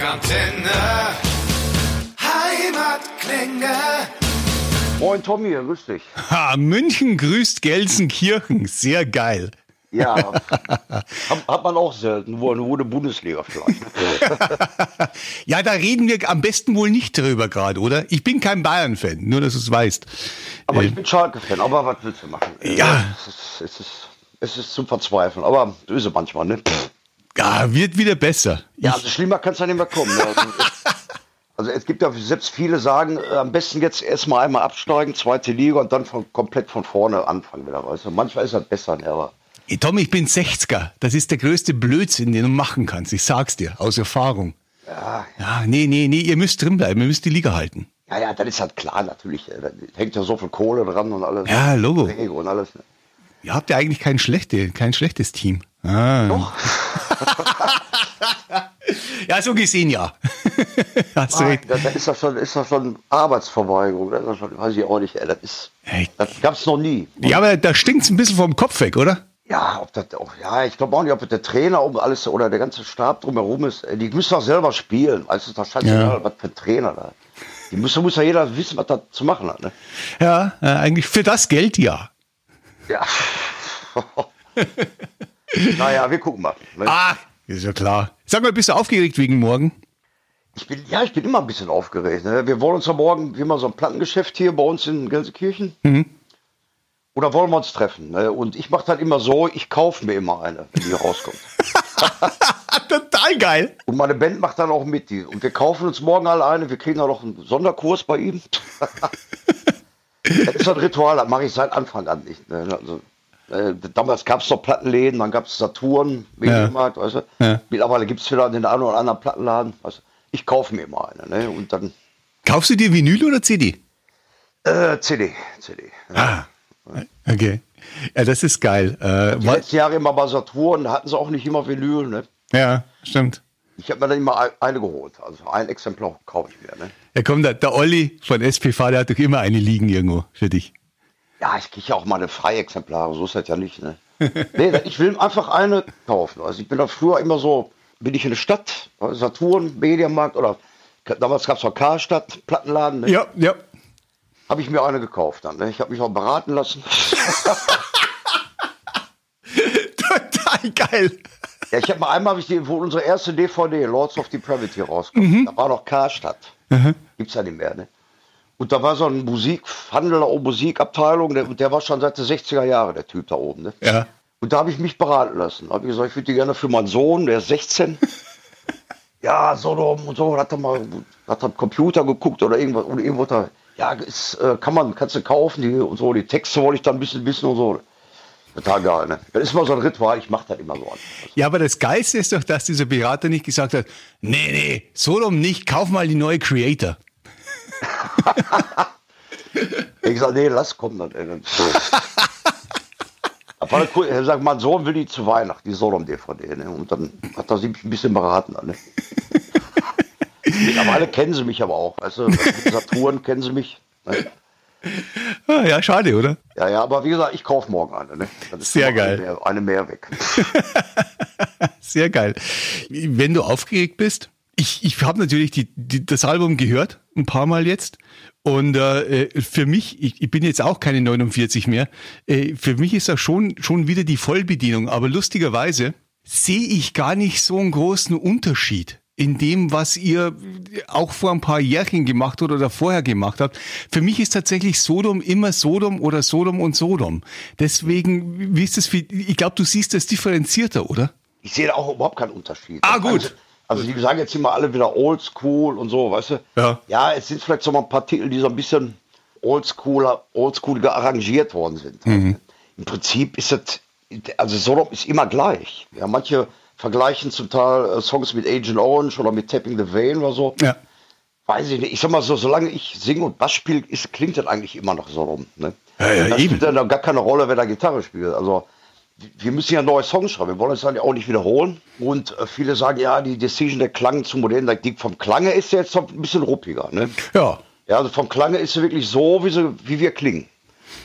Rockantenne. Heimatklänge. Moin Tommy, grüß dich. Ha, München grüßt Gelsenkirchen. Sehr geil. Ja, hat, hat man auch selten, nur, nur eine Bundesliga vielleicht. Ja, da reden wir am besten wohl nicht drüber gerade, oder? Ich bin kein Bayern-Fan, nur dass du es weißt. Aber ich bin Schalke-Fan, aber was willst du machen? Ja. Es ist, es ist, es ist zum Verzweifeln, aber so ist es manchmal, ne? Ja, wird wieder besser. Ja, also schlimmer kann es ja nicht mehr kommen. Ne? Also, also es gibt ja selbst viele sagen, äh, am besten jetzt erstmal einmal absteigen, zweite Liga und dann von, komplett von vorne anfangen wieder, weißt du? Manchmal ist das besser, ne? aber Tommy, ich bin 60er. Das ist der größte Blödsinn, den du machen kannst. Ich sag's dir, aus Erfahrung. ja, Ja, nee, nee, nee, ihr müsst drinbleiben, ihr müsst die Liga halten. ja, ja, das ist halt klar natürlich. äh, Da hängt ja so viel Kohle dran und alles. Ja, Logo. Und alles. Ne? Ihr habt ja eigentlich kein, schlechte, kein schlechtes Team. Ah. Doch. Ja, so gesehen ja. Hast Nein, recht. da, da ist das schon, ist das schon Arbeitsverweigerung. Das ist das schon, weiß ich auch nicht. Ey, das ist, das gab's noch nie. Ja, aber da stinkt's ein bisschen vom Kopf weg, oder? Ja, ob das auch, ja, ich glaube auch nicht, ob der Trainer um alles oder der ganze Stab drumherum ist. Die müssen doch selber spielen. Du, das scheißegal, Ja. was für ein Trainer da. Die muss, muss ja jeder wissen, was da zu machen hat. Ne? Ja, äh, eigentlich für das Geld ja. Ja. naja, wir gucken mal. Ne? Ah, ist ja klar. Sag mal, bist du aufgeregt wegen morgen? Ich bin, ja, ich bin immer ein bisschen aufgeregt. Ne? Wir wollen uns ja morgen, wie immer so ein Plattengeschäft hier bei uns in Gelsenkirchen. Oder wollen wir uns treffen? Ne? Und ich mache das immer so, ich kaufe mir immer eine, wenn die rauskommt. Total geil. Und meine Band macht dann auch mit. Die. Und wir kaufen uns morgen alle eine. Wir kriegen auch noch einen Sonderkurs bei ihm. das ist ein Ritual, das mache ich seit Anfang an nicht. Ne? Also, äh, damals gab es noch Plattenläden, dann gab es Saturn, Medienmarkt, weißt du. Ja. Mittlerweile gibt es wieder den einen oder anderen Plattenladen. Weißt du? Ich kaufe mir immer eine. Ne? Und dann Kaufst du dir Vinyl oder CD? äh, CD. CD. Ah, okay. Ja, das ist geil. Äh, Die letzten Jahre immer bei Saturn, hatten sie auch nicht immer Vinyl. Ne? ja, stimmt. Ich habe mir dann immer ein- eine geholt. Also ein Exemplar kaufe ich mir. Ne? Ja, komm, der, der Olli von SPV, der hat doch immer eine liegen irgendwo für dich. Ja, ich kriege ja auch meine Freiexemplare, so ist das ja nicht. Ne? nee, ich will einfach eine kaufen. Also ich bin da früher immer so, bin ich in der Stadt, Saturn, Mediamarkt oder damals gab es noch Karstadt, Plattenladen, ne? Ja, ja. habe ich mir eine gekauft dann. Ne? Ich habe mich auch beraten lassen. Total geil. ja, ich habe mal einmal, hab ich die, wo unsere erste DVD, Lords of Depravity, rauskam, da war noch Karstadt. Gibt's ja nicht mehr, ne? Und da war so ein Musikhandel, Musikabteilung, der, der war schon seit den 60er Jahren, der Typ da oben, ne? Ja. Und da habe ich mich beraten lassen. Da habe ich gesagt, ich würde die gerne für meinen Sohn, der ist 16. ja, Sodom und so, hat er mal hat am Computer geguckt oder irgendwas und irgendwo da, ja, ist, äh, kann man, kannst du kaufen, die und so, die Texte wollte ich dann ein bisschen wissen und so. Total geil, ne? Das ist mal so ein Ritual, ich mache das immer so an. Ja, aber das Geilste ist doch, dass dieser Berater nicht gesagt hat, nee, nee, Solom nicht, kauf mal die neue Creator. Ich gesagt, nee, lass kommen dann. ey, so. War das cool. Er sagt, mein Sohn will die zu Weihnachten, die Sodom-DVD. Ne? Und dann hat er sich ein bisschen beraten. Ne? Mittlerweile kennen sie mich aber auch. Weißt du, mit Saturn kennen sie mich. Ne? Ah, ja, schade, oder? Ja, ja, aber wie gesagt, ich kaufe morgen eine. Ne? Dann ist Sehr geil. Eine mehr, eine mehr weg. Sehr geil. Wenn du aufgeregt bist, ich, ich habe natürlich die, die, das Album gehört, ein paar Mal jetzt. Und äh, für mich, ich, ich bin jetzt auch keine 49 mehr, äh, für mich ist das schon, schon wieder die Vollbedienung. Aber lustigerweise sehe ich gar nicht so einen großen Unterschied in dem, was ihr auch vor ein paar Jährchen gemacht habt oder vorher gemacht habt. Für mich ist tatsächlich Sodom immer Sodom oder Sodom und Sodom. Deswegen, wie ist das? Für, ich glaube, du siehst das differenzierter, oder? Ich sehe da auch überhaupt keinen Unterschied. Ah, gut. Also, also die sagen jetzt immer alle wieder oldschool und so, weißt du? Ja. Ja, es sind vielleicht so mal ein paar Titel, die so ein bisschen oldschooler, oldschooliger arrangiert worden sind. Mhm. Im Prinzip ist das, also Sodom ist immer gleich. Ja, manche vergleichen zum Teil äh, Songs mit Agent Orange oder mit Tapping the Vein oder so. Ja. Weiß ich nicht. Ich sag mal so, solange ich singe und Bass spiele, ist, klingt das eigentlich immer noch so rum. Ne? Ja, ja, da eben. spielt dann gar keine Rolle, wer da Gitarre spielt. Also wir müssen ja neue Songs schreiben. Wir wollen es dann ja auch nicht wiederholen. Und äh, viele sagen, ja, die Decision, der Klang zu modern, der die vom Klange ist der jetzt noch ein bisschen ruppiger. Ne? Ja. Ja, also vom Klange ist sie wirklich so, wie, sie, wie wir klingen.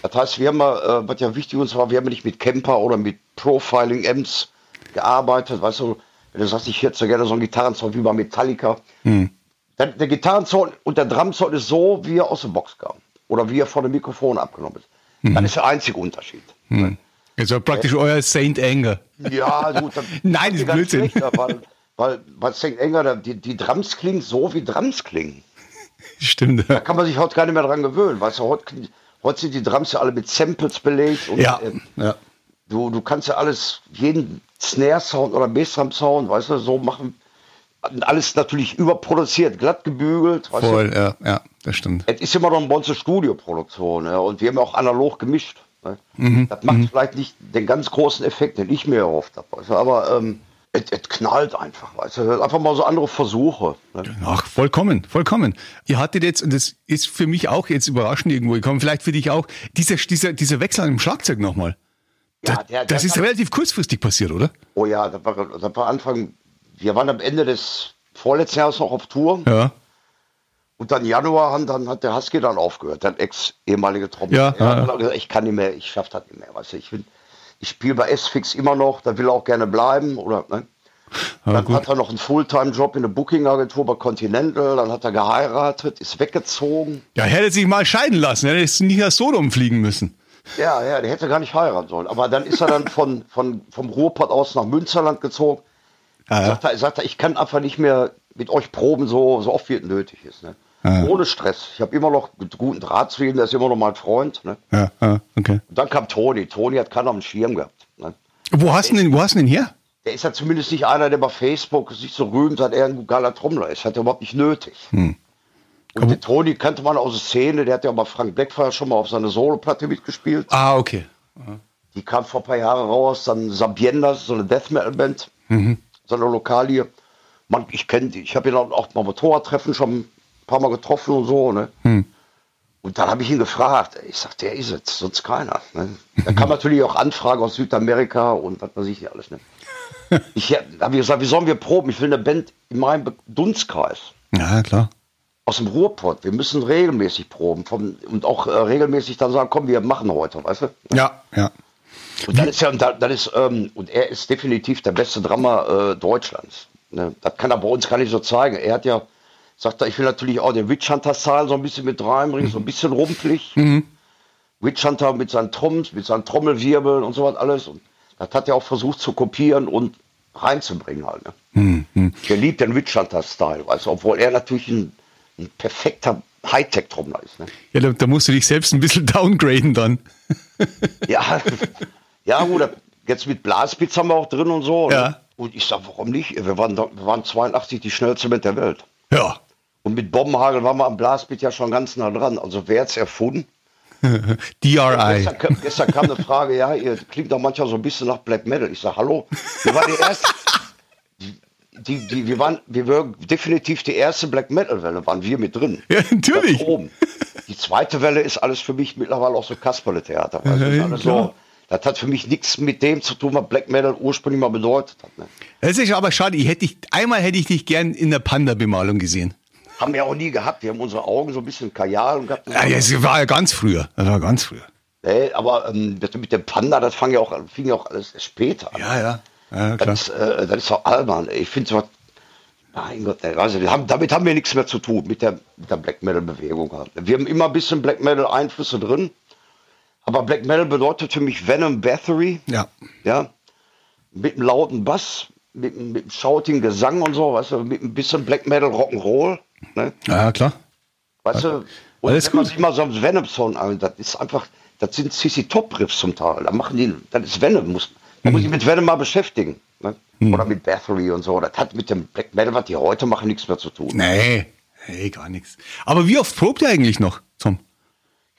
Das heißt, wir haben mal, äh, was ja wichtig uns war, wir haben nicht mit Camper oder mit Profiling-Amps gearbeitet, weißt du, wenn du sagst, ich hätte so gerne so einen Gitarrensound wie bei Metallica. Hm. Der, der Gitarrensound und der Drumsound ist so, wie er aus der Box kam. Oder wie er von dem Mikrofon abgenommen ist. Hm. Das ist der einzige Unterschied. Hm. Also praktisch äh, euer Saint Anger. Ja, gut. Nein, das ist Blödsinn. Weil, weil, weil Saint Anger, die, die Drums klingen so, wie Drums klingen. Stimmt. Da kann man sich heute gar nicht mehr dran gewöhnen. Weißt du, heute, heute sind die Drums ja alle mit Samples belegt. Und, ja, äh, ja. Du, du kannst ja alles, jeden Snare-Sound oder Bassdrum-Sound, weißt du, so machen. Alles natürlich überproduziert, glatt gebügelt. Voll, du? ja, ja, das stimmt. Es ist immer noch eine Bonze Studioproduktion, ja, und wir haben auch analog gemischt. Ne? Mhm. Das macht mhm. vielleicht nicht den ganz großen Effekt, den ich mir erhofft habe. Du? Aber ähm, es, knallt einfach, weißt du? Einfach mal so andere Versuche. Ne? Ach, vollkommen, vollkommen. Ihr hattet jetzt, und das ist für mich auch jetzt überraschend irgendwo gekommen, vielleicht für dich auch, dieser, dieser, dieser Wechsel im Schlagzeug nochmal. Ja, das, der, das ist relativ kurzfristig passiert, oder? Oh ja, das war, das war Anfang, wir waren am Ende des vorletzten Jahres noch auf Tour. Ja. Und dann Januar dann hat der Husky dann aufgehört, der ex-ehemalige Trompeter. Ja, er hat gesagt, ich kann nicht mehr, ich schaffe das nicht mehr. Weißt du, ich, ich spiele bei S-Fix immer noch, da will er auch gerne bleiben. Oder, ne? Dann gut. hat er noch einen Fulltime-Job in der Booking-Agentur bei Continental, dann hat er geheiratet, ist weggezogen. Ja, hätte sich mal scheiden lassen, er hätte nicht nach Sodom fliegen müssen. Ja, ja, der hätte gar nicht heiraten sollen. Aber dann ist er dann von, von, vom Ruhrpott aus nach Münsterland gezogen. Ah, ja. sagt, er, sagt er, ich kann einfach nicht mehr mit euch proben, so, so oft wie es nötig ist. Ne? Ah, Ohne Stress. Ich habe immer noch guten Draht zu ihm, der ist immer noch mein Freund. Ne? Ja, ah, okay. Und dann kam Toni. Toni hat keiner am Schirm gehabt. Ne? Wo hast du den, wo hast du den her? Der ist ja zumindest nicht einer, der bei Facebook sich so rühmt, dass er ein geiler Trommler ist. Hat er überhaupt nicht nötig. Hm. Und den Toni kannte man aus der Szene, der hat ja bei Frank Blackfire schon mal auf seine Solo-Platte mitgespielt. Ah, okay. Aha. Die kam vor ein paar Jahren raus, dann Sabienda, so eine Death Metal Band, mhm. so eine Lokalie. Man, ich kenne die, ich habe ihn auch mal Motorradtreffen schon ein paar Mal getroffen und so, ne? Mhm. Und dann habe ich ihn gefragt, ich sag, der ist es, sonst keiner. Ne? Da kam natürlich auch Anfragen aus Südamerika und was weiß ich nicht alles. Ne? Ich habe gesagt, wie sollen wir proben? Ich will eine Band in meinem Dunstkreis. Ja, klar aus dem Ruhrpott. Wir müssen regelmäßig proben vom, und auch äh, regelmäßig dann sagen, komm, wir machen heute, weißt du? Ja, ja. Und dann ist ja, dann ist, ähm, und er ist definitiv der beste Drummer äh, Deutschlands. Ne? Das kann er bei uns gar nicht so zeigen. Er hat ja, sagt er, ich will natürlich auch den Witch Hunter Style so ein bisschen mit reinbringen, mhm. so ein bisschen rumpelig. Mhm. Witch Hunter mit seinen Tromms, mit seinen Trommelwirbeln und so was alles. Und das hat er auch versucht zu kopieren und reinzubringen halt. Ne? Mhm. Der liebt den Witch Hunter Style, also obwohl er natürlich ein ein perfekter Hightech-Trommler ist. Ne? Ja, da, da, musst du dich selbst ein bisschen downgraden dann. ja, ja gut, jetzt mit Blaspitz haben wir auch drin und so. Ne? Ja. Ne? Und ich sag, warum nicht? Wir waren, wir waren 82 die schnellste Band der Welt. Ja. Und mit Bombenhagel waren wir am Blaspit ja schon ganz nah dran. Also wer hat's erfunden? DRI. Gestern, gestern, kam eine Frage, ja, ihr klingt doch manchmal so ein bisschen nach Black Metal. Ich sag, hallo, wir waren die erste, die, die, wir, waren, wir waren definitiv die erste Black Metal-Welle, waren wir mit drin. Ja, natürlich. Oben. Die zweite Welle ist alles für mich mittlerweile auch so Kasperle-Theater. Also ja, so, das hat für mich nichts mit dem zu tun, was Black Metal ursprünglich mal bedeutet hat. Ne? Das ist aber schade. Ich hätte dich, einmal hätte ich dich gern in der Panda-Bemalung gesehen. Haben wir auch nie gehabt. Wir haben unsere Augen so ein bisschen Kajal und gehabt. Ja, das war ja ganz früher. Das war ganz früher. Nee, aber ähm, mit dem Panda, das fing ja auch, fing ja auch alles später an. Ja, ja. Ja, das, äh, das ist doch albern. Ich finde so, mein Gott, also wir haben, damit haben wir nichts mehr zu tun mit der, mit der Black Metal Bewegung. Halt. Wir haben immer ein bisschen Black Metal Einflüsse drin. Aber Black Metal bedeutet für mich Venom Bathory. Ja. Ja. Mit einem lauten Bass, mit, mit einem schautigen Gesang und so, weißt du, mit ein bisschen Black Metal Rock'n'Roll. Ne? Ja, klar. Weißt du, und Alles wenn gut. man sich mal so einen Venom-Song an, das ist einfach, das sind CC Top-Riffs zum Teil. Da machen die, das ist Venom, muss man man muss sich mit Venom mal beschäftigen. Ne? Hm. Oder mit Bathory und so. Das hat mit dem Black Metal, was die heute machen, nichts mehr zu tun. Nee, nee, gar nichts. Aber wie oft probt ihr eigentlich noch, Tom?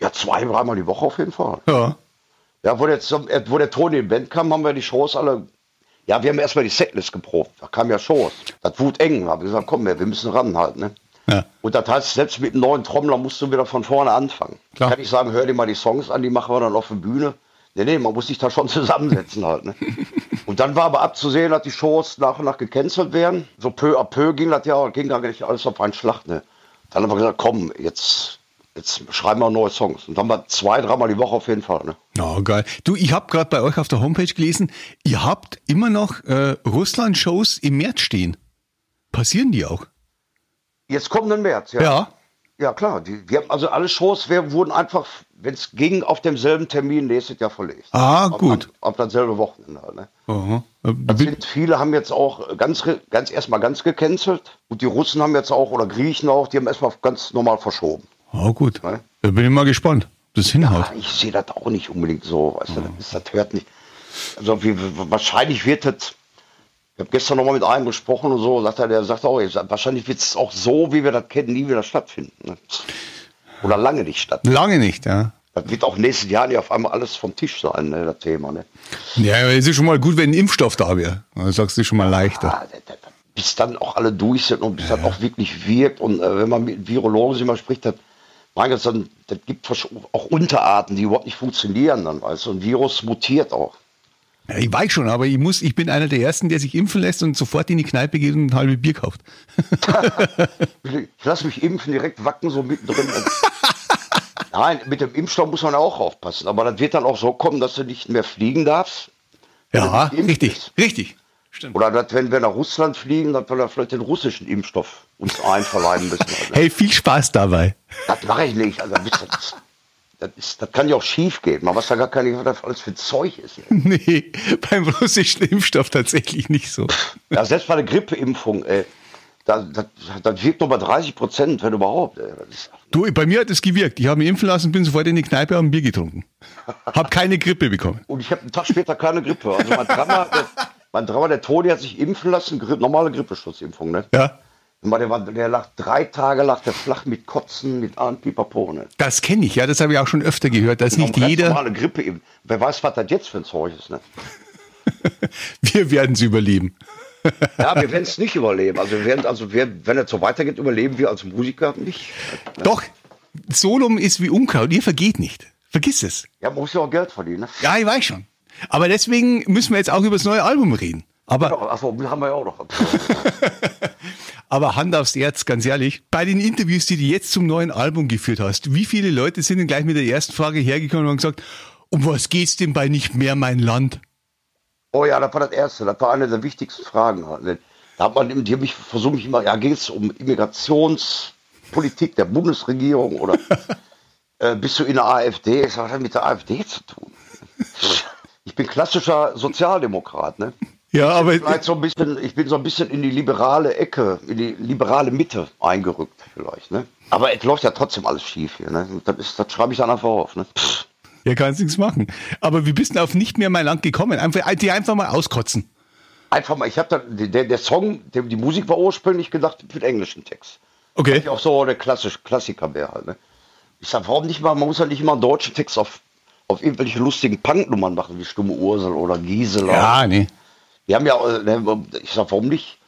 Ja, zwei, dreimal die Woche auf jeden Fall. Ja. Ja, wo der, wo der Toni im Band kam, haben wir die Shows alle. Ja, wir haben erstmal die Setlist geprobt. Da kamen ja Shows. Das wurde eng. Da habe ich gesagt, komm, wir müssen ran halt. Ne? Ja. Und das heißt, selbst mit einem neuen Trommler musst du wieder von vorne anfangen. Klar. Kann ich sagen, hör dir mal die Songs an, die machen wir dann auf der Bühne. Nee, nee, man muss sich da schon zusammensetzen halt. Ne? Und dann war aber abzusehen, dass die Shows nach und nach gecancelt werden. So peu à peu ging das ja, ging gar nicht alles auf einen Schlag. Ne? Dann haben wir gesagt, komm, jetzt jetzt schreiben wir neue Songs. Und dann haben wir zwei, dreimal die Woche auf jeden Fall. Ne? Ja, geil. Du, ich habe gerade bei euch auf der Homepage gelesen, ihr habt immer noch äh, Russland-Shows im März stehen. Passieren die auch? Jetzt kommt ein März, ja. Ja. Ja, klar. Die, wir haben also alle Shows wir wurden einfach, wenn es ging, auf demselben Termin nächstes Jahr verlegt. Ah, Auf- gut. Auf, auf dasselbe Wochenende. halt, Ne? Aha. Äh, Das sind, viele haben jetzt auch ganz, ganz erstmal ganz gecancelt. Und die Russen haben jetzt auch, oder Griechen auch, die haben erstmal ganz normal verschoben. Ah, gut. Ne? Da bin ich mal gespannt, ob das hinhaut. Ah, Ich sehe das auch nicht unbedingt so. Weißt du, das, ist, das hört nicht. Also wie- wahrscheinlich wird das. Ich habe gestern noch mal mit einem gesprochen und so, sagt er, der sagt auch, jetzt, wahrscheinlich wird es auch so, wie wir das kennen, nie wieder stattfinden. Ne? Oder lange nicht stattfinden. Lange nicht, ja. Das wird auch nächstes Jahr nicht auf einmal alles vom Tisch sein, ne, das Thema. Ne? Ja, aber es ist schon mal gut, wenn ein Impfstoff da wäre. Dann sagst du schon mal leichter. Ah, da- da- da- bis dann auch alle durch sind und bis das auch wirklich wirkt. Und äh, wenn man mit Virologen mal spricht, das, mein Gott, dann, das gibt auch Unterarten, die überhaupt nicht funktionieren dann, weißt du. Ein Virus mutiert auch. Ja, ich weiß schon, aber ich muss, ich bin einer der ersten, der sich impfen lässt und sofort in die Kneipe geht und ein halbes Bier kauft. Ich lasse mich impfen, direkt wacken, so mittendrin. Nein, mit dem Impfstoff muss man auch aufpassen. Aber das wird dann auch so kommen, dass du nicht mehr fliegen darfst. Ja, richtig, ist. richtig. Stimmt. Oder dass, wenn wir nach Russland fliegen, dass wir da vielleicht den russischen Impfstoff uns einverleiben müssen. Also, Hey, viel Spaß dabei. Das mache ich nicht. Also, das, ist, das kann ja auch schief gehen. Man weiß ja gar nicht, was das alles für Zeug ist. Nee, beim russischen Impfstoff tatsächlich nicht so. Ja, selbst bei der Grippeimpfung, ey, das, das, das wirkt nur bei 30 Prozent, wenn überhaupt. Ey. Ist, Du, bei mir hat es gewirkt. Ich habe mich impfen lassen, bin sofort in die Kneipe und ein Bier getrunken. Hab keine Grippe bekommen. und ich habe einen Tag später keine Grippe. Also mein Drama, der, mein Drama, der Toni hat sich impfen lassen, normale Grippeschutzimpfung. Ne? Ja, Der, war, der lag drei Tage lag der flach mit Kotzen, mit Ahn, Pipapo. Ne? das kenne ich. Ja, das habe ich auch schon öfter gehört, dass nicht Noch ganz jeder. normale Grippe. eben. Wer weiß, was das jetzt für ein Zeug ist. Ne? Wir werden es überleben. Ja, wir werden es nicht überleben. Also, wir werden, also wir, wenn es so weitergeht, überleben wir als Musiker nicht. Doch, Solum ist wie Unkraut. Ihr vergeht nicht. Vergiss es. Ja, man muss ja auch Geld verdienen. Ne? Ja, ich weiß schon. Aber deswegen müssen wir jetzt auch über das neue Album reden. Aber, Ja, Achso, haben wir ja auch noch. aber Hand aufs Herz, ganz ehrlich, bei den Interviews, die du jetzt zum neuen Album geführt hast, wie viele Leute sind denn gleich mit der ersten Frage hergekommen und haben gesagt, um was geht's denn bei nicht mehr mein Land? Oh ja, das war das Erste. Das war eine der wichtigsten Fragen. Da hat man, die habe ich versucht mich immer, ja, geht es um Immigrationspolitik der Bundesregierung oder äh, bist du in der AfD? Ich sage, was hat mit der AfD zu tun? Ich bin klassischer Sozialdemokrat, ne? Ja, aber Vielleicht so ein bisschen, ich bin so ein bisschen in die liberale Ecke, in die liberale Mitte eingerückt vielleicht, ne? Aber es läuft ja trotzdem alles schief hier, ne? Das, ist, das schreibe ich dann einfach auf, ne? Pff. ja, kannst nichts machen. Aber wie bist auf nicht mehr mein Land gekommen? Einfach, die einfach mal auskotzen. Einfach mal, ich habe dann, der, der Song, der, die Musik war ursprünglich gedacht für den englischen Text. Okay. Ich auch so der klassische Klassiker wäre halt, ne? Ich sag, warum nicht mal, man muss ja nicht immer einen deutschen Text auf, auf irgendwelche lustigen Punknummern machen, wie Stumme Ursel oder Gisela. Ja, nee. Wir haben ja, äh, ne, ich sag, warum nicht?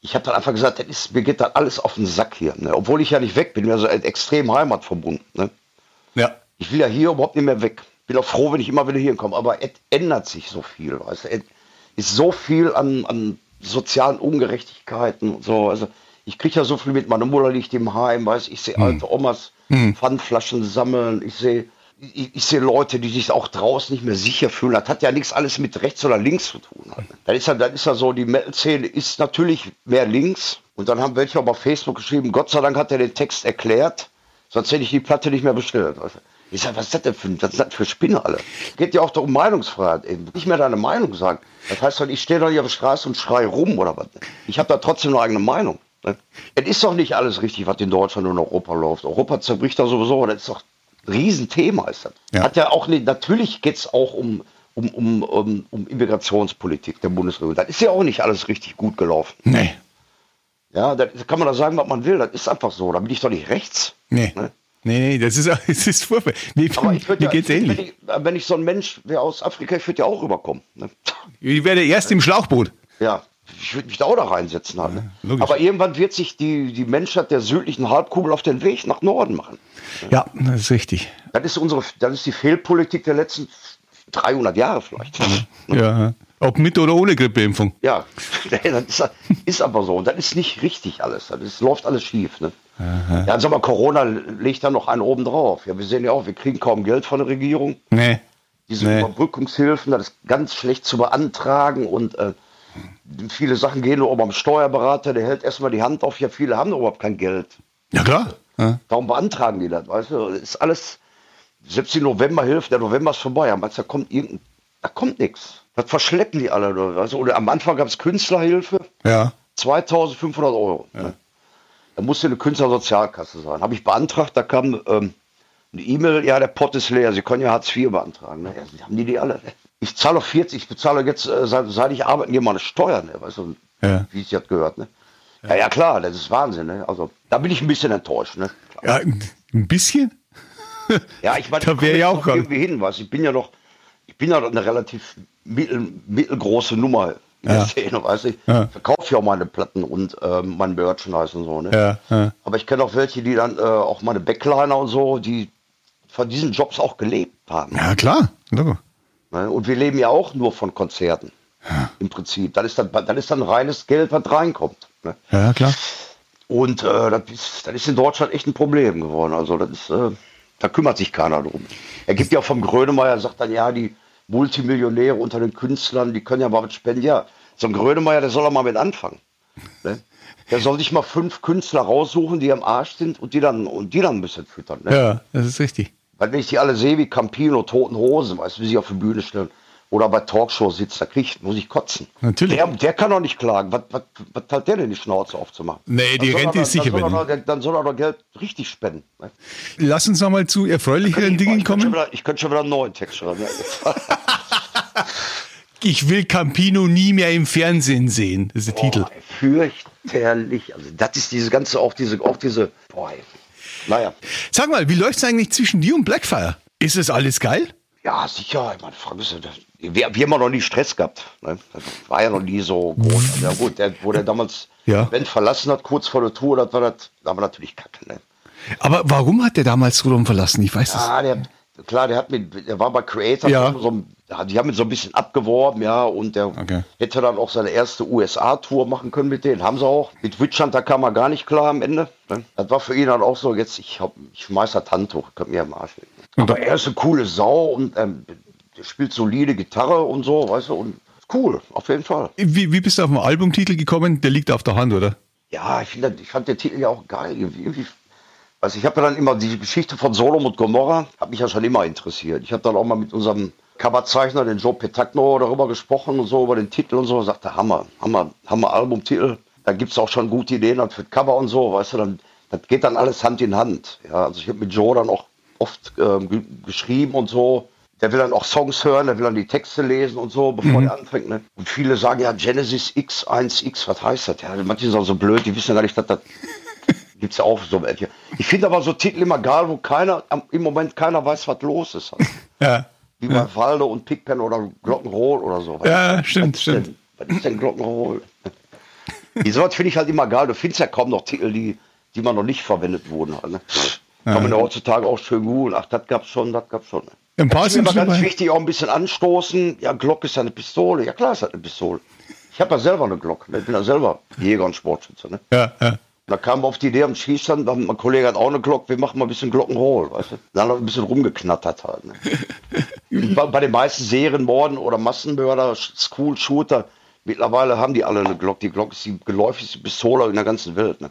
Ich habe dann einfach gesagt, das ist, mir geht dann alles auf den Sack hier. Ne? Obwohl ich ja nicht weg bin, wir sind also extrem heimatverbunden. Ne? Ja. Ich will ja hier überhaupt nicht mehr weg. Bin auch froh, wenn ich immer wieder hier komme. Aber es ändert sich so viel. Weißt du? Es ist so viel an, an sozialen Ungerechtigkeiten und so. Also ich kriege ja so viel mit. Meine Mutter liegt im Heim, weiß ich sehe alte Omas Pfandflaschen sammeln. Ich sehe ich, ich sehe Leute, die sich auch draußen nicht mehr sicher fühlen. Das hat ja nichts alles mit rechts oder links zu tun. Dann ist ja, dann ist ja so, die Metal-Szene ist natürlich mehr links. Und dann haben welche aber auf Facebook geschrieben, Gott sei Dank hat er den Text erklärt, sonst hätte ich die Platte nicht mehr bestellt. Ich sag, was ist das denn für, ist das für Spinne alle? Geht ja auch doch um Meinungsfreiheit. Eben. Nicht mehr deine Meinung sagen. Das heißt doch, ich stehe doch hier auf der Straße und schrei rum oder was. Ich habe da trotzdem eine eigene Meinung. Ne? Es ist doch nicht alles richtig, was in Deutschland und Europa läuft. Europa zerbricht da sowieso. Das ist doch Riesenthema. Ist das. Ja. Hat ja auch nicht, natürlich geht es auch um, um, um, um, um Immigrationspolitik der Bundesregierung. Das ist ja auch nicht alles richtig gut gelaufen. Nee. Ja, da kann man da sagen, was man will. Das ist einfach so. Da bin ich doch nicht rechts. Nee. Ne? Nee, nee, das ist, das ist furchtbar. Mir, Aber ich mir ja, geht's ich, ähnlich. Wenn ich, wenn ich so ein Mensch wäre aus Afrika, ich würde ja auch rüberkommen. Ne? Ich werde erst im Schlauchboot. Ja, ich würde mich da auch da reinsetzen. Halt, ne? logisch. Aber irgendwann wird sich die, die Menschheit der südlichen Halbkugel auf den Weg nach Norden machen. Ja, das ist richtig. Das ist, unsere, das ist die Fehlpolitik der letzten 300 Jahre vielleicht. Ja. Ob mit oder ohne Grippeimpfung. Ja, das ist, ist aber so. Und das ist nicht richtig alles. Das läuft alles schief. Ne? Aha. Ja, sag mal, Corona legt da noch einen oben drauf. Ja, wir sehen ja auch, wir kriegen kaum Geld von der Regierung. Nee. Diese Nee. Überbrückungshilfen, das ist ganz schlecht zu beantragen und äh, viele Sachen gehen nur beim Steuerberater, der hält erstmal die Hand auf. Ja, viele haben überhaupt kein Geld. Ja, klar. Ja. Darum beantragen die das, weißt du? Das ist alles, selbst die Novemberhilfe, der November ist vorbei, aber da kommt irgendein, da kommt nichts. Das verschleppen die alle, weißt du? Oder am Anfang gab es Künstlerhilfe, ja. 2500 Euro. Ne? Da musste eine Künstlersozialkasse sein. Habe ich beantragt, da kam ähm, eine E-Mail, ja, der Pott ist leer, Sie können ja Hartz IV beantragen. Ne? Ja, haben die die alle? Ne? Ich zahle doch 40, ich bezahle jetzt, äh, seit, seit ich arbeite, hier meine Steuern, ne? weißt du, Ja. wie es jetzt gehört. Ne? Ja, ja, klar, das ist Wahnsinn. Ne? Also, da bin ich ein bisschen enttäuscht. Ne? ja, ein bisschen? Ja, ich meine, Da ich wär komm ja auch irgendwie hin, was? Ich bin ja noch, ich bin ja noch eine relativ mittel, mittelgroße Nummer in Ja. der Szene, weißt du? Ich Ja. verkaufe ja auch meine Platten und ähm, mein Merchandise und so, ne? Ja, ja. Aber ich kenne auch welche, die dann äh, auch meine Backliner und so, die von diesen Jobs auch gelebt haben. Ja, klar. Logo. Ne? Und wir leben ja auch nur von Konzerten. Im Prinzip. Das ist dann, das ist dann reines Geld, was reinkommt. Ne? Ja, klar. Und äh, das, ist, das ist in Deutschland echt ein Problem geworden. Also das ist, äh, da kümmert sich keiner drum. Er gibt ja vom Grönemeyer, sagt dann, ja, die Multimillionäre unter den Künstlern, die können ja mal was spenden. Ja, so ein Grönemeyer, der soll doch mal mit anfangen. Ne? Der soll sich mal fünf Künstler raussuchen, die am Arsch sind und die dann, und die dann ein bisschen füttern. Ne? Ja, das ist richtig. Weil wenn ich die alle sehe wie Campino, Toten Hosen, weißt du, wie sie auf die Bühne stellen, oder bei Talkshows sitzt, da krieg ich, muss ich kotzen. Natürlich. Der, der kann doch nicht klagen. Was, was, was hat der denn die Schnauze aufzumachen? Nee, die Rente er- ist sicher dann soll, er, doch- dann soll er doch Geld richtig spenden. ne? Lass uns nochmal zu erfreulicheren Ich, Dingen ich, kommen. wieder, ich könnte schon wieder einen neuen Text schreiben. Ich will Campino nie mehr im Fernsehen sehen. Das ist der Titel. Boah, fürchterlich. Also das ist diese ganze, auch diese, auch diese, boah. Naja. Sag mal, wie läuft's eigentlich zwischen dir und Blackfire? Ist das alles geil? Ja, sicher. Ich meine, Frage ist, ja, das- wir, wir haben ja noch nie Stress gehabt. Ne? Das war ja noch nie so groß. Ja gut, der, wo der damals Ja. Band verlassen hat, kurz vor der Tour, das war das, da war natürlich kacke. Ne? Aber warum hat der damals Sodom verlassen? Ich weiß es. Ah, der, klar, der hat mit, der war bei Creator, Ja. so, die haben ihn so ein bisschen abgeworben, ja, und der Okay. hätte dann auch seine erste USA-Tour machen können mit denen, haben sie auch. Mit Witchhunt, da kam er gar nicht klar am Ende. Ne? Das war für ihn dann auch so, jetzt, ich, hab, ich schmeiß das Handtuch, könnt mir am Arsch legen. Aber er ist eine coole Sau und ähm, der spielt solide Gitarre und so, weißt du, und cool, auf jeden Fall. Wie, wie bist du auf den Albumtitel gekommen? Der liegt auf der Hand, oder? Ja, ich, finde, ich fand den Titel ja auch geil. Irgendwie, irgendwie, also ich habe ja dann immer die Geschichte von Sodom und Gomorra, hat mich ja schon immer interessiert. Ich habe dann auch mal mit unserem Coverzeichner, den Joe Petagno, darüber gesprochen und so, über den Titel und so. Sagte, Hammer, Hammer, Hammer Albumtitel. Da gibt es auch schon gute Ideen dann für Cover und so, weißt du, dann, das geht dann alles Hand in Hand. Ja, also ich habe mit Joe dann auch oft ähm, ge geschrieben und so. Der will dann auch Songs hören, der will dann die Texte lesen und so, bevor er anfängt. Ne? Und viele sagen ja Genesis X1X, was heißt das? Ja, manche sind auch so blöd, die wissen ja gar nicht, dass das gibt's ja auch so welche. Ich finde aber so Titel immer geil, wo keiner, im Moment keiner weiß, was los ist. Halt. Ja. Wie bei Walde und Pigpen oder Glockenroll oder so. Ja, stimmt, was ist stimmt. Denn, was ist denn Glockenroll? Die sowas finde ich halt immer geil. Du findest ja kaum noch Titel, die, die mal noch nicht verwendet wurden. Halt, ne? Kann man ja heutzutage auch schön googeln. Ach, das gab's schon, das gab's schon. Paar Das ist immer ganz dabei. wichtig, auch ein bisschen anstoßen. Ja, Glock ist ja eine Pistole. Ja, klar ist das eine Pistole. Ich habe ja selber eine Glock. ne? Ich bin ja selber Jäger und Sportschütze. Ne? Ja, ja. Da kam wir auf die Idee am Schießstand, dann, mein Kollege hat auch eine Glock, wir machen mal ein bisschen Glockenroll, weißt du? Dann hat er ein bisschen rumgeknattert halt. Ne? Bei, bei den meisten Serienmorden oder Massenmörder, School-Shooter, mittlerweile haben die alle eine Glock. Die Glock ist die geläufigste Pistole in der ganzen Welt. Ne?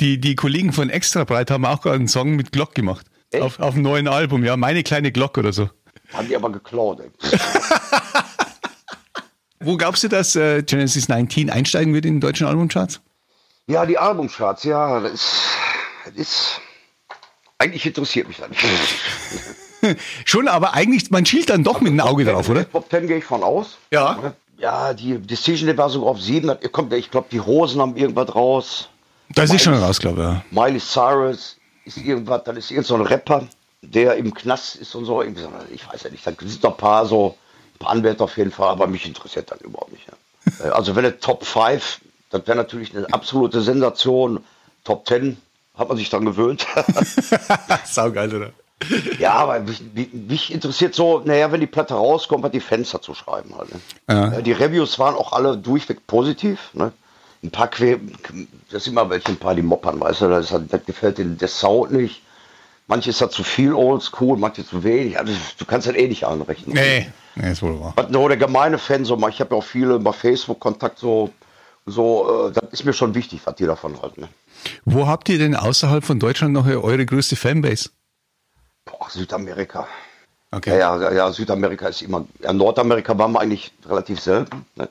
Die, die Kollegen von Extra Breit haben auch gerade einen Song mit Glock gemacht. Echt? Auf, auf dem neuen Album, ja. Meine kleine Glock oder so. Haben die aber geklaut. Ey. Wo glaubst du, dass äh, Genesis 19 einsteigen wird in den deutschen Albumcharts? Ja, die Albumcharts, ja, das ist, das ist, eigentlich interessiert mich das nicht. Schon, aber eigentlich, man schielt dann doch mit einem Auge drauf, oder? Top 10 gehe ich von aus. Ja. Ja, die Decision war sogar auf 7. Das kommt, ich glaube, die Hosen haben irgendwas raus. Das ist schon raus, glaube ich. Ja. Miley Cyrus ist irgendwas, dann ist irgend so ein Rapper, der im Knast ist und so. Ich weiß ja nicht, da sind noch ein paar so, ein paar Anwälte auf jeden Fall, aber mich interessiert dann überhaupt nicht. Äh, Also wenn der Top 5, das wäre natürlich eine absolute Sensation. Top 10 hat man sich dann gewöhnt. Saugeil, oder? ja, aber mich, mich- interessiert so, naja, wenn die Platte rauskommt, was die Fans dazu schreiben halt. Ne? Ja. Äh, Die Reviews waren auch alle durchweg positiv. Ne? ein paar quer, das sind immer welche, ein paar die moppern, weißt du, das, das gefällt denen der Sound nicht. Manche ist da zu viel oldschool, manche zu wenig. Also du kannst das eh nicht anrechnen. Nee, nee, ist wohl wahr. Was nur der gemeine Fan so. Ich habe ja auch viele über Facebook Kontakt so, so, äh, das ist mir schon wichtig, was die davon halten. Ne? Wo habt ihr denn außerhalb von Deutschland noch eure größte Fanbase? Boah, Südamerika. Okay. Ja, ja, ja, Südamerika ist immer. Ja, Nordamerika waren wir eigentlich relativ selten. Ne?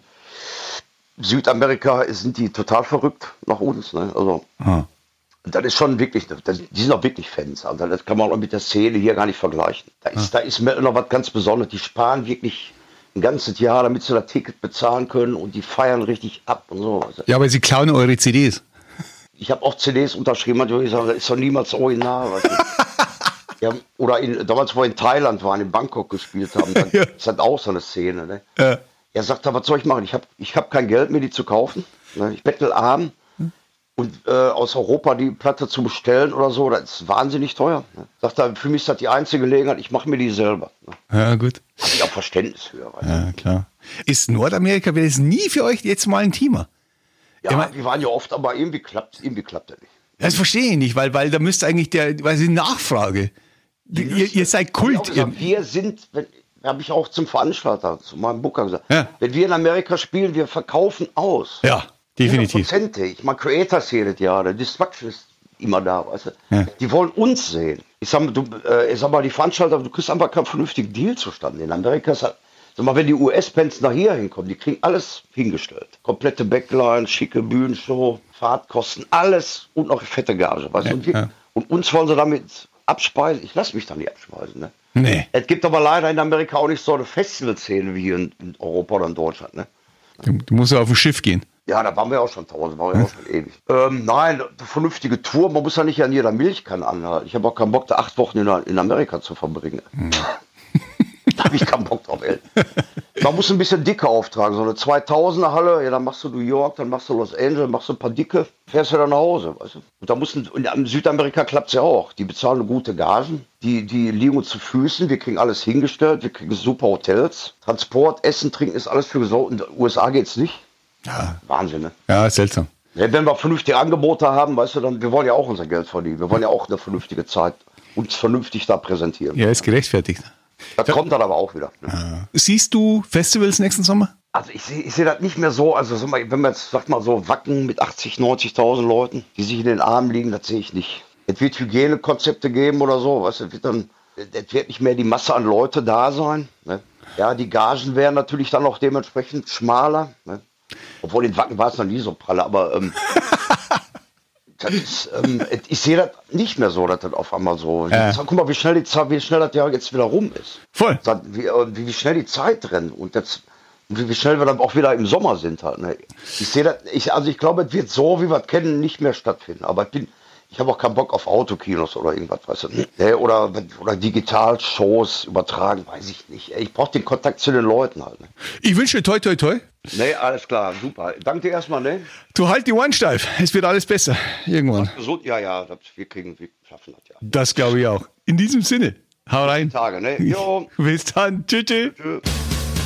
Südamerika sind die total verrückt nach uns. Ne? Also, Ah. das ist schon wirklich, das, die sind auch wirklich Fans. Also, das kann man auch mit der Szene hier gar nicht vergleichen. Da ist, da ist mir noch was ganz Besonderes. Die sparen wirklich ein ganzes Jahr, damit sie das Ticket bezahlen können und die feiern richtig ab und so. Also, Ja, aber sie klauen eure CDs. ich habe auch CDs unterschrieben, manchmal ich sage, das ist doch niemals original. Ja, oder in, damals, wo wir in Thailand waren, in Bangkok gespielt haben, dann Ja. ist das auch so eine Szene. Ne? Ja. Er sagt, was soll ich machen? Ich habe ich hab kein Geld mehr, die zu kaufen. Ne? Ich bettel arm. Und äh, aus Europa die Platte zu bestellen oder so, das ist wahnsinnig teuer. Ne? Sagt er, für mich ist das die einzige Gelegenheit, ich mache mir die selber. Ne? Ja, gut. Habe ich auch Verständnis für. Ja, klar. Ist Nordamerika, wäre das nie für euch jetzt mal ein Thema? Ja, mein- wir waren ja oft, aber irgendwie klappt irgendwie klappt das nicht. Das verstehe ich nicht, weil, weil da müsste eigentlich der, weil die Nachfrage. Ihr, ihr seid Hab Kult. Gesagt, wir sind, habe ich auch zum Veranstalter, zu meinem Booker gesagt, Ja. wenn wir in Amerika spielen, wir verkaufen aus. ja, definitiv. Ich meine, Creators jedes Jahr, der Destruction ist immer da, weißt du. Ja. Die wollen uns sehen. Ich sag, mal, du, äh, ich sag mal, die Veranstalter, du kriegst einfach keinen vernünftigen Deal zustande. In Amerika ist halt, sag mal, wenn die US-Bands nach hier hinkommen, die kriegen alles hingestellt. Komplette Backline, schicke Bühnenshow, Fahrtkosten, alles und noch fette Gage, weißt du. Und, wir, ja. und uns wollen sie damit abspeisen. Ich lasse mich da nicht abspeisen, ne. Nee. Es gibt aber leider in Amerika auch nicht so eine Festivalszene wie hier in, in Europa oder in Deutschland, ne. Du, du musst ja auf ein Schiff gehen. Ja, da waren wir auch schon tausend, waren wir auch schon ewig. Ähm, nein, eine vernünftige Tour, man muss ja nicht an jeder Milchkanne anhalten. Ich habe auch keinen Bock, da acht Wochen in, in Amerika zu verbringen. da habe ich keinen Bock drauf, ey. Man muss ein bisschen dicker auftragen, so eine 2000er Halle, ja, dann machst du New York, dann machst du Los Angeles, machst du ein paar dicke, fährst du dann nach Hause, weißt du. Und da mussten, und in Südamerika klappt es ja auch. Die bezahlen gute Gagen, die, die liegen uns zu Füßen, wir kriegen alles hingestellt, wir kriegen super Hotels, Transport, Essen, Trinken ist alles für gesorgt. In den USA geht's nicht. Ja, Wahnsinn, ne? ja seltsam. Ja, wenn wir vernünftige Angebote haben, weißt du, dann, wir wollen ja auch unser Geld verdienen. Wir wollen ja auch eine vernünftige Zeit uns vernünftig da präsentieren. Ja, ist gerechtfertigt. Das kommt dann aber auch wieder. Ne? Siehst du Festivals nächsten Sommer? Also ich sehe seh das nicht mehr so, also wenn man jetzt, sagt mal so, Wacken mit 80, 90.000 Leuten, die sich in den Armen liegen, das sehe ich nicht. Es wird Hygienekonzepte geben oder so, weißt du, es wird dann, es wird nicht mehr die Masse an Leute da sein. Ne? Ja, die Gagen wären natürlich dann auch dementsprechend schmaler. Ne? Obwohl in Wacken war es noch nie so pralle, aber ähm, das ist, ähm, ich sehe das nicht mehr so, dass das auf einmal so. Ja. Guck mal, wie schnell, die Zeit, wie schnell das Jahr jetzt wieder rum ist. Voll. Wie, äh, wie, wie schnell die Zeit rennt und jetzt, wie, wie schnell wir dann auch wieder im Sommer sind halt. Ne? Ich sehe das, ich, also ich glaube, es wird so, wie wir es kennen, nicht mehr stattfinden. Aber ich bin, ich habe auch keinen Bock auf Autokinos oder irgendwas, weißt du. Ne? Oder, oder Digital-Shows übertragen, weiß ich nicht. Ich brauche den Kontakt zu den Leuten halt. Ne? Ich wünsche dir toi, toi, toi. Nee, alles klar, super. Danke dir erstmal, ne? Du halt die Ohren steif. Es wird alles besser. Irgendwann. Gesund, ja, ja, das, wir kriegen, wir schaffen das ja. Das glaube ich auch. In diesem Sinne. Hau rein. Tage, ne? Jo. Bis dann. Tschüss. tschüss.